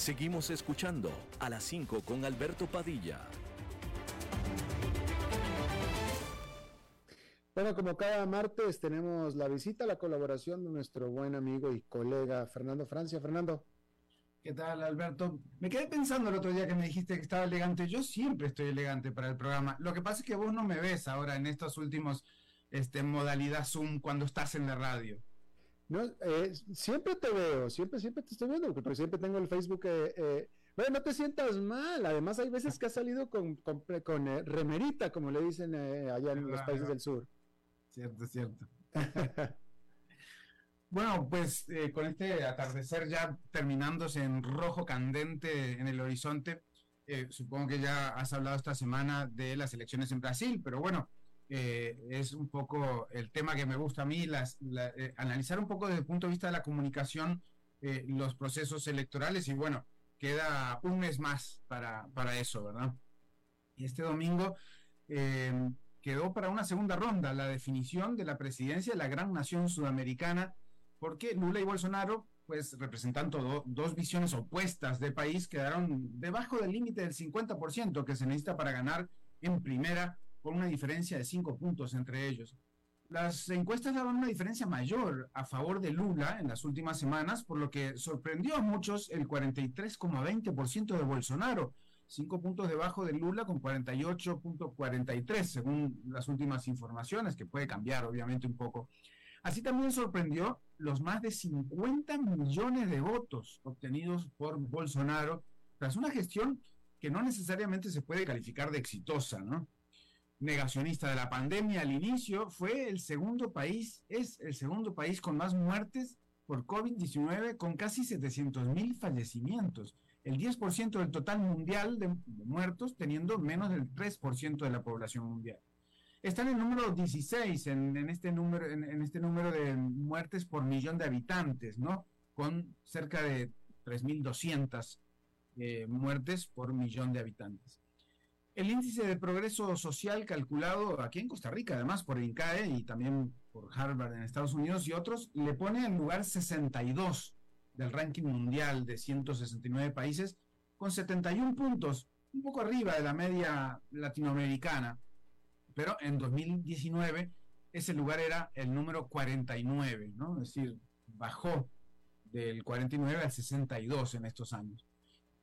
Seguimos escuchando a las 5 con Alberto Padilla. Bueno, como cada martes tenemos la visita, la colaboración de nuestro buen amigo y colega Fernando Francia. Fernando. ¿Qué tal, Alberto? Me quedé pensando el otro día que me dijiste que estaba elegante. Yo siempre estoy elegante para el programa. Lo que pasa es que vos no me ves ahora en estos últimos este, modalidad Zoom cuando estás en la radio. No, eh, siempre te veo, siempre, siempre te estoy viendo, porque siempre tengo el Facebook. Eh, eh, bueno, no te sientas mal. Además, hay veces que has salido con, con, remerita, como le dicen allá en los países del sur. Cierto, cierto. bueno, pues con este atardecer ya terminándose en rojo candente en el horizonte, supongo que ya has hablado esta semana de las elecciones en Brasil, pero bueno, eh, es un poco el tema que me gusta a mí, eh, analizar un poco desde el punto de vista de la comunicación eh, los procesos electorales y bueno, queda un mes más para, para eso, ¿verdad? Y este domingo quedó para una segunda ronda la definición de la presidencia de la gran nación sudamericana, porque Lula y Bolsonaro, pues representando dos visiones opuestas de país, quedaron debajo del límite del 50% que se necesita para ganar en primera, con una diferencia de cinco puntos entre ellos. Las encuestas daban una diferencia mayor a favor de Lula en las últimas semanas, por lo que sorprendió a muchos el 43,20% de Bolsonaro, cinco puntos debajo de Lula con 48.43, según las últimas informaciones, que puede cambiar obviamente un poco. Así también sorprendió los más de 50 millones de votos obtenidos por Bolsonaro tras una gestión que no necesariamente se puede calificar de exitosa, ¿no? Negacionista de la pandemia al inicio, fue el segundo país, es el segundo país con más muertes por COVID-19, con casi 700 mil fallecimientos. El 10% del total mundial de, muertos, teniendo menos del 3% de la población mundial. Está en el número 16 en, este, número, en, este número de muertes por millón de habitantes, ¿no? Con cerca de 3.200 eh, muertes por millón de habitantes. El índice de progreso social calculado aquí en Costa Rica, además por INCAE y también por Harvard en Estados Unidos y otros, le pone en lugar 62 del ranking mundial de 169 países, con 71 puntos, un poco arriba de la media latinoamericana. Pero en 2019 ese lugar era el número 49, ¿no? Es decir, bajó del 49 al 62 en estos años.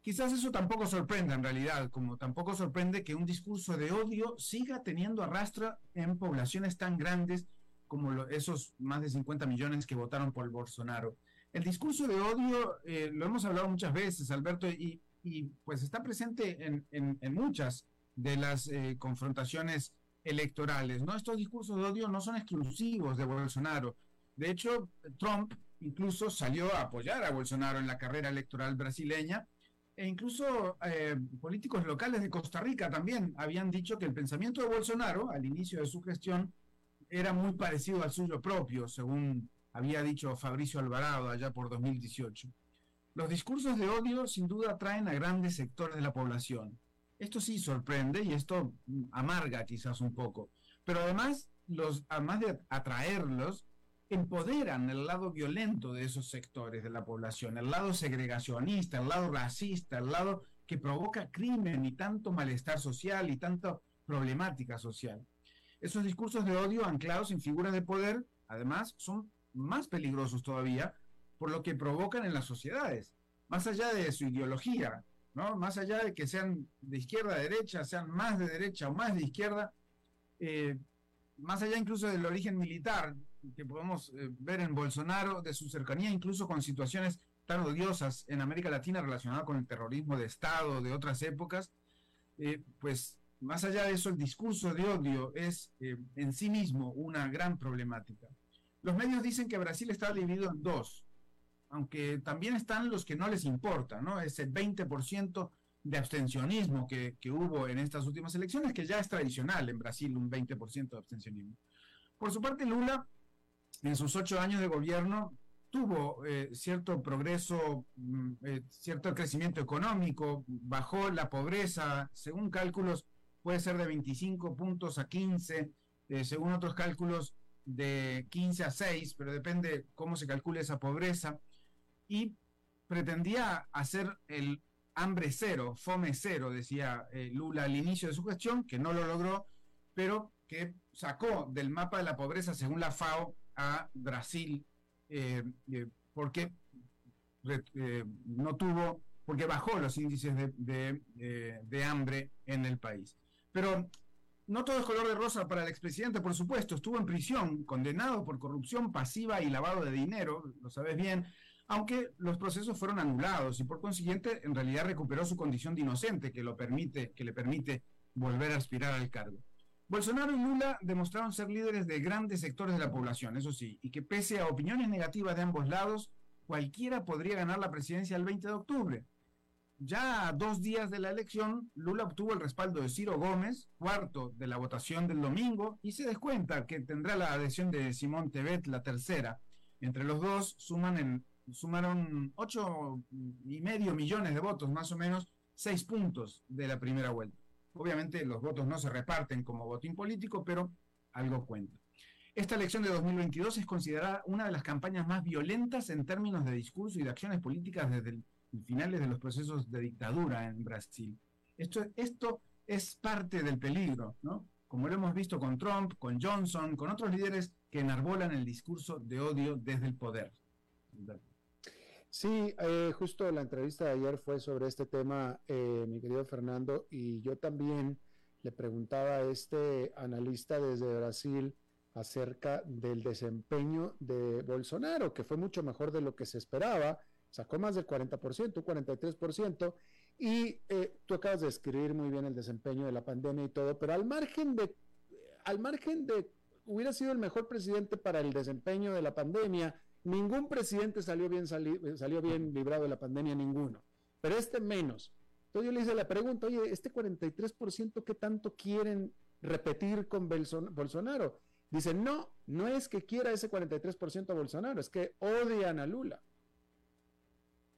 Quizás eso tampoco sorprenda en realidad, como tampoco sorprende que un discurso de odio siga teniendo arrastra en poblaciones tan grandes como esos más de 50 millones que votaron por Bolsonaro. El discurso de odio, eh, lo hemos hablado muchas veces, Alberto, y, pues está presente en, muchas de las eh, confrontaciones electorales. ¿no? Estos discursos de odio no son exclusivos de Bolsonaro. De hecho, Trump incluso salió a apoyar a Bolsonaro en la carrera electoral brasileña e incluso eh, políticos locales de Costa Rica también habían dicho que el pensamiento de Bolsonaro al inicio de su gestión era muy parecido al suyo propio, según había dicho Fabricio Alvarado allá por 2018. Los discursos de odio sin duda atraen a grandes sectores de la población. Esto sí sorprende y esto amarga quizás un poco, pero además, los, además de atraerlos, empoderan el lado violento de esos sectores de la población, el lado segregacionista, el lado racista, el lado que provoca crimen y tanto malestar social y tanta problemática social. Esos discursos de odio anclados en figuras de poder, además, son más peligrosos todavía por lo que provocan en las sociedades, más allá de su ideología, ¿no? más allá de que sean de izquierda a derecha, sean más de derecha o más de izquierda, eh, más allá incluso del origen militar, que podemos eh, ver en Bolsonaro, de su cercanía incluso con situaciones tan odiosas en América Latina relacionadas con el terrorismo de Estado de otras épocas, eh, pues más allá de eso, el discurso de odio es eh, en sí mismo una gran problemática. Los medios dicen que Brasil está dividido en dos, aunque también están los que no les importa, ¿no? Ese 20% de abstencionismo que, que, hubo en estas últimas elecciones, que ya es tradicional en Brasil, un 20% de abstencionismo. Por su parte, Lula en sus ocho años de gobierno tuvo eh, cierto progreso, mm, eh, cierto crecimiento económico, bajó la pobreza, según cálculos puede ser de 25 puntos a 15, eh, según otros cálculos de 15 a 6, pero depende cómo se calcule esa pobreza, y pretendía hacer el hambre cero, fome cero, decía Lula al inicio de su gestión, que no lo logró, pero que sacó del mapa de la pobreza, según la FAO, a Brasil eh, eh, porque eh, no tuvo, porque bajó los índices de, de, hambre en el país. Pero no todo es color de rosa para el expresidente, por supuesto, estuvo en prisión, condenado por corrupción pasiva y lavado de dinero, lo sabes bien, aunque los procesos fueron anulados y por consiguiente en realidad recuperó su condición de inocente que, lo permite, que le permite volver a aspirar al cargo. Bolsonaro y Lula demostraron ser líderes de grandes sectores de la población, eso sí, y que pese a opiniones negativas de ambos lados, cualquiera podría ganar la presidencia el 20 de octubre. Ya a dos días de la elección, Lula obtuvo el respaldo de Ciro Gómez, cuarto de la votación del domingo, y se descuenta que tendrá la adhesión de Simón Tebet, la tercera. Entre los dos suman en, sumaron ocho y medio millones de votos, más o menos, seis puntos de la primera vuelta. Obviamente los votos no se reparten como voto político, pero algo cuenta. Esta elección de 2022 es considerada una de las campañas más violentas en términos de discurso y de acciones políticas desde el, finales de los procesos de dictadura en Brasil. Esto, esto es parte del peligro, ¿no? Como lo hemos visto con Trump, con Johnson, con otros líderes que enarbolan el discurso de odio desde el poder. Sí, eh, justo la entrevista de ayer fue sobre este tema, eh, mi querido Fernando, y yo también le preguntaba a este analista desde Brasil acerca del desempeño de Bolsonaro, que fue mucho mejor de lo que se esperaba, sacó más del 40%, 43%, y eh, tú acabas de describir muy bien el desempeño de la pandemia y todo, pero al margen de, al margen de, hubiera sido el mejor presidente para el desempeño de la pandemia, ningún presidente salió bien, salió bien librado de la pandemia, ninguno, pero este menos. Entonces yo le hice la pregunta, oye, este 43%, ¿qué tanto quieren repetir con Bolsonaro? Dicen, no, no es que quiera ese 43% a Bolsonaro, es que odian a Lula.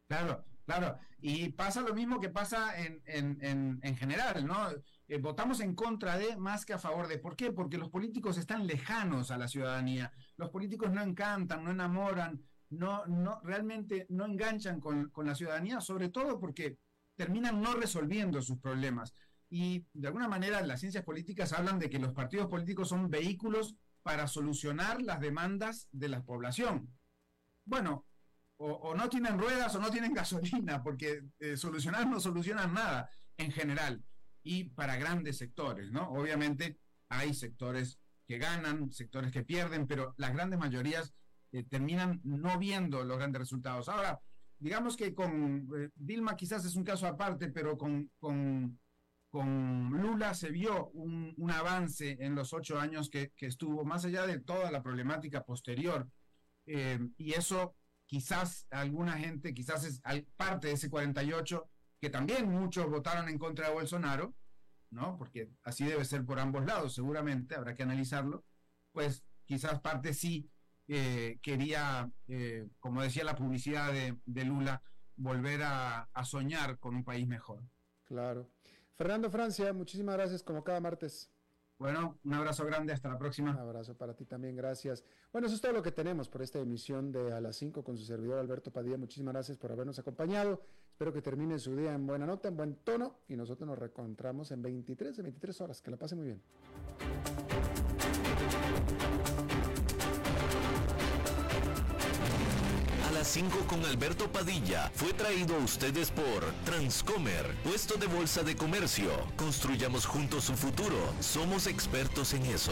Claro, claro. Y pasa lo mismo que pasa en, en, general, ¿no? Eh, votamos en contra de más que a favor de. ¿Por qué? Porque los políticos están lejanos a la ciudadanía. Los políticos no encantan, no enamoran, no, realmente no enganchan con, con la ciudadanía, sobre todo porque terminan no resolviendo sus problemas. Y de alguna manera las ciencias políticas hablan de que los partidos políticos son vehículos para solucionar las demandas de la población. Bueno, o, no tienen ruedas o no tienen gasolina, porque eh, solucionar no solucionan nada en general y para grandes sectores, ¿no? Obviamente hay sectores que ganan, sectores que pierden, pero las grandes mayorías eh, terminan no viendo los grandes resultados. Ahora, digamos que con eh, Dilma quizás es un caso aparte, pero con, con con Lula se vio un, avance en los ocho años que, estuvo, más allá de toda la problemática posterior. Eh, y eso quizás alguna gente, quizás es parte de ese 48, que también muchos votaron en contra de Bolsonaro, ¿no? Porque así debe ser por ambos lados, seguramente, habrá que analizarlo, pues quizás parte sí eh, quería, eh, como decía la publicidad de, Lula, volver a soñar con un país mejor. Claro. Fernando Francia, muchísimas gracias como cada martes. Bueno, un abrazo grande, hasta la próxima. Un abrazo para ti también, gracias. Bueno, eso es todo lo que tenemos por esta emisión de A las 5 con su servidor Alberto Padilla. Muchísimas gracias por habernos acompañado. Espero que termine su día en buena nota, en buen tono y nosotros nos reencontramos en 23 de 23 horas. Que la pase muy bien. las 5 con Alberto Padilla fue traído a ustedes por Transcomer, puesto de bolsa de comercio. Construyamos juntos su futuro. Somos expertos en eso.